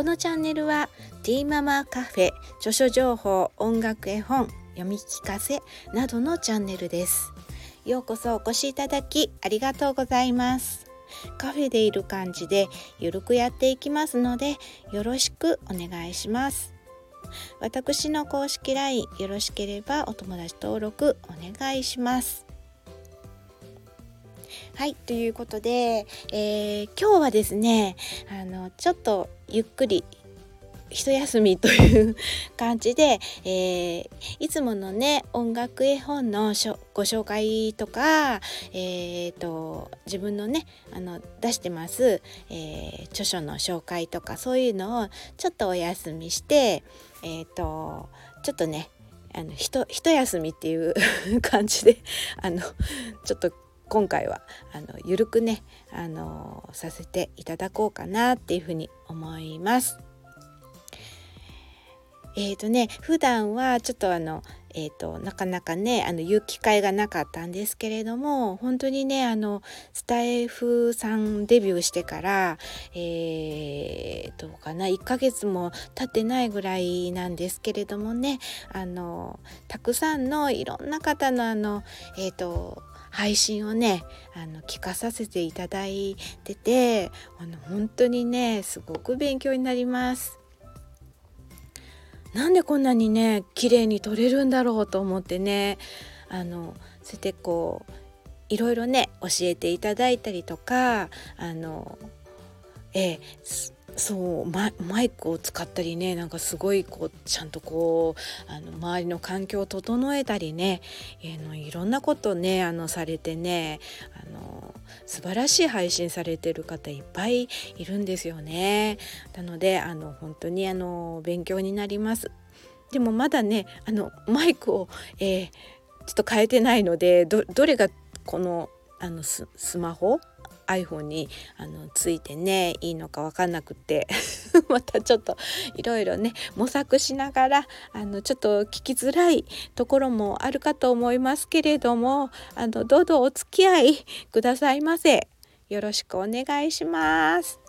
このチャンネルはティーママカフェ著書情報音楽絵本読み聞かせなどのチャンネルです。ようこそお越しいただきありがとうございます。カフェでいる感じでゆるくやっていきますのでよろしくお願いします。私の公式 LINE よろしければお友達登録お願いします。はいということで、えー、今日はですねあのちょっとゆっくり一休みという 感じで、えー、いつものね音楽絵本のご紹介とか、えーと、自分のねあの出してます、えー、著書の紹介とかそういうのをちょっとお休みしてえ、ー、とちょっとねあのひと一休みっていう 感じであのちょっと今回はあのゆるくねあのさせていただこうかなっていうふうに思います。えーとね普段はちょっとあのえーと、なかなかねあの言う機会がなかったんですけれども本当にねあのスタイフさんデビューしてからえー、どうかな1ヶ月も経ってないぐらいなんですけれどもねあのたくさんのいろんな方のあのえっ、ー、と配信をねあの聞かさせていただいててあの本当にねすごく勉強になります。なんでこんなにね綺麗に撮れるんだろうと思ってねあのそうやってこういろいろね教えていただいたりとかあのええそうマイクを使ったりねなんかすごいこうちゃんとこうあの周りの環境を整えたりね、え、のいろんなことねあのされてねあの素晴らしい配信されてる方いっぱいいるんですよね。なのであの本当にあの勉強になります。でもまだねあのマイクを、えー、ちょっと変えてないのでどれがこのあのスマホ iPhone にあのついてねいいのか分かんなくって またちょっといろいろね模索しながらあのちょっと聞きづらいところもあるかと思いますけれどもあのどうぞお付き合いくださいませ。よろしくお願いします。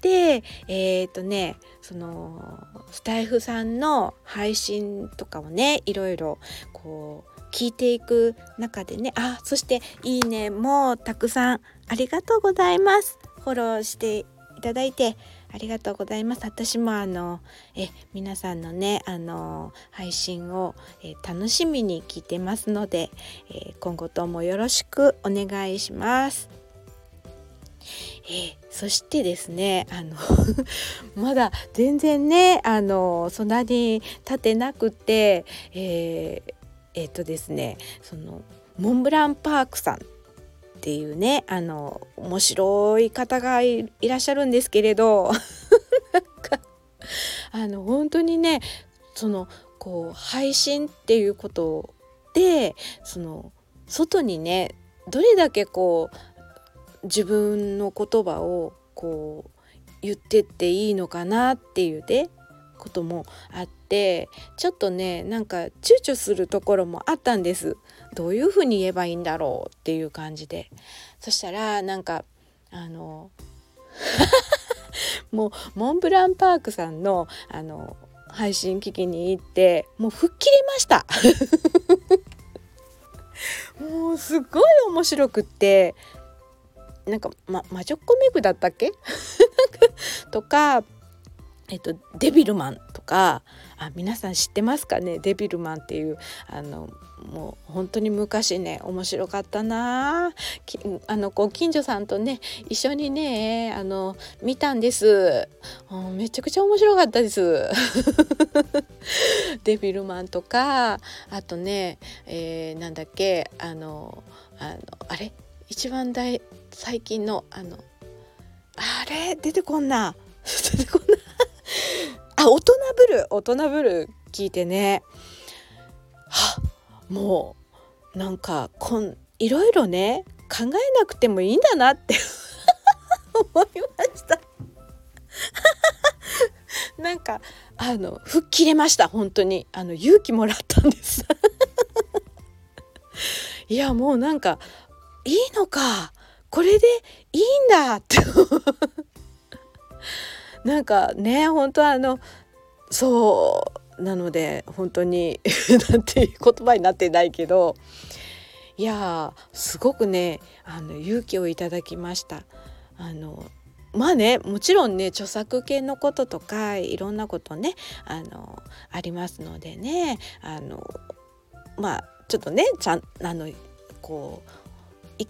でえっ、ー、とねそのスタイフさんの配信とかをねいろいろこう聞いていく中でね。あそしていいねもたくさんありがとうございます。フォローしていただいてありがとうございます。私もあのえ皆さんのねあの配信をえ楽しみに聞いてますので、え今後ともよろしくお願いします。えそしてですねあの まだ全然ねあのそんなに立てなくて、えーえっ、とですねそのモンブランパークさんっていうねあの面白い方がいらっしゃるんですけれど あの本当にねそのこう配信っていうことでその外にねどれだけこう自分の言葉をこう言ってっていいのかなっていうねこともあってちょっとねなんか躊躇するところもあったんです。どういうふうに言えばいいんだろうっていう感じで。そしたらなんかあの もうモンブランパークさんのあの配信聞きに行ってもう吹っ切れました。もうすごい面白くってなんか、ま、魔女っ子メグだったっけ？とかえっと、デビルマンとかあ皆さん知ってますかね？デビルマンっていうあのもう本当に昔ね面白かったな。あのご近所さんとね一緒にねあの見たんです。めちゃくちゃ面白かったです。デビルマンとかあとね、えー、なんだっけあのあのあれ？一番大最近のあのあれ？出てこんな。出てこんな。あ大人ぶる大人ぶる聞いてね。はもうなんかこんいろいろね考えなくてもいいんだなって 思いました。なんかあの吹っ切れました本当に。あの勇気もらったんです。いやもうなんかいいのか。これでいいんだって。なんかね本当あのそうなので本当に なんていう言葉になってないけどいやすごくねあの勇気をいただきました。あのまあねもちろんね著作権のこととかいろんなことねあのありますのでねあのまあちょっとねちゃんあのこう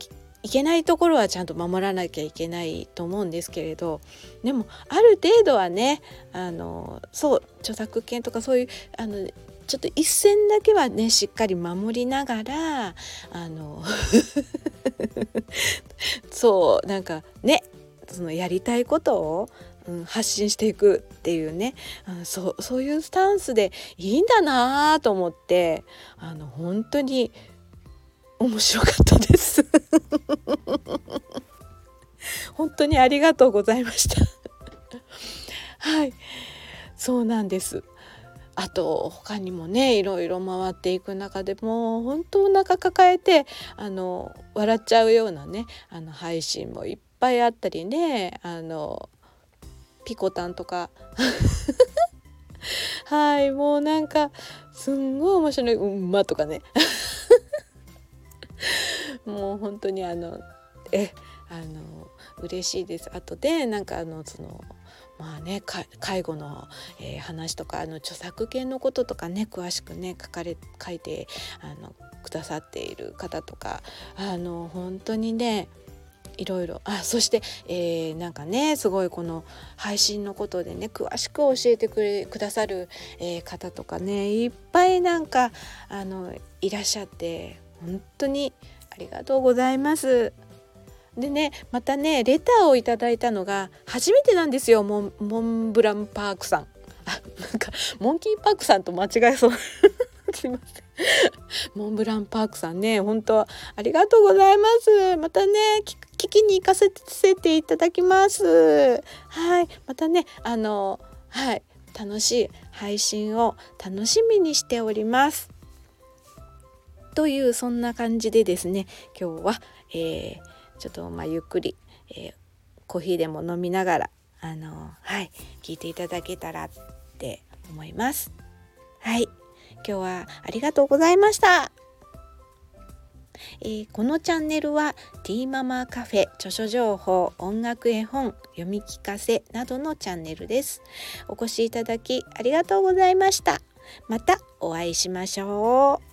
いけないところはちゃんと守らなきゃいけないと思うんですけれどでもある程度はねあのそう著作権とかそういうあのちょっと一線だけはねしっかり守りながらあの そうなんかねそのやりたいことを、うん、発信していくっていうね、うん、そうそういうスタンスでいいんだなと思ってあの本当に面白かったです。本当にありがとうございました。はい。そうなんです。あと他にもねいろいろ回っていく中でも本当お腹抱えてあの笑っちゃうようなねあの配信もいっぱいあったりねあのピコタンとか。はい。もうなんかすんごい面白い「うんま」とかね。もう本当にあのえあの嬉しいです。あとでなんかあのそのまあね介護の、えー、話とかあの著作権のこととかね詳しくね書かれ書いてあのくださっている方とかあの本当にねいろいろ。あそして、えー、なんかねすごいこの配信のことでね詳しく教えてくれくださる、えー、方とかねいっぱいなんかあのいらっしゃって本当にありがとうございます。でねまたねレターをいただいたのが初めてなんですよモンモンブランパークさん。あなんかモンキーパークさんと間違えそう。すいません。モンブランパークさんね本当ありがとうございます。またね聞きに行かせていただきます。はいまたねあのはい楽しい配信を楽しみにしております。というそんな感じでですね今日は、えー、ちょっとまあゆっくり、えー、コーヒーでも飲みながらあのはい聞いていただけたらって思います。はい今日はありがとうございました。えー、このチャンネルはティーママカフェ著書情報音楽絵本読み聞かせなどのチャンネルですお越しいただきありがとうございましたまたお会いしましょう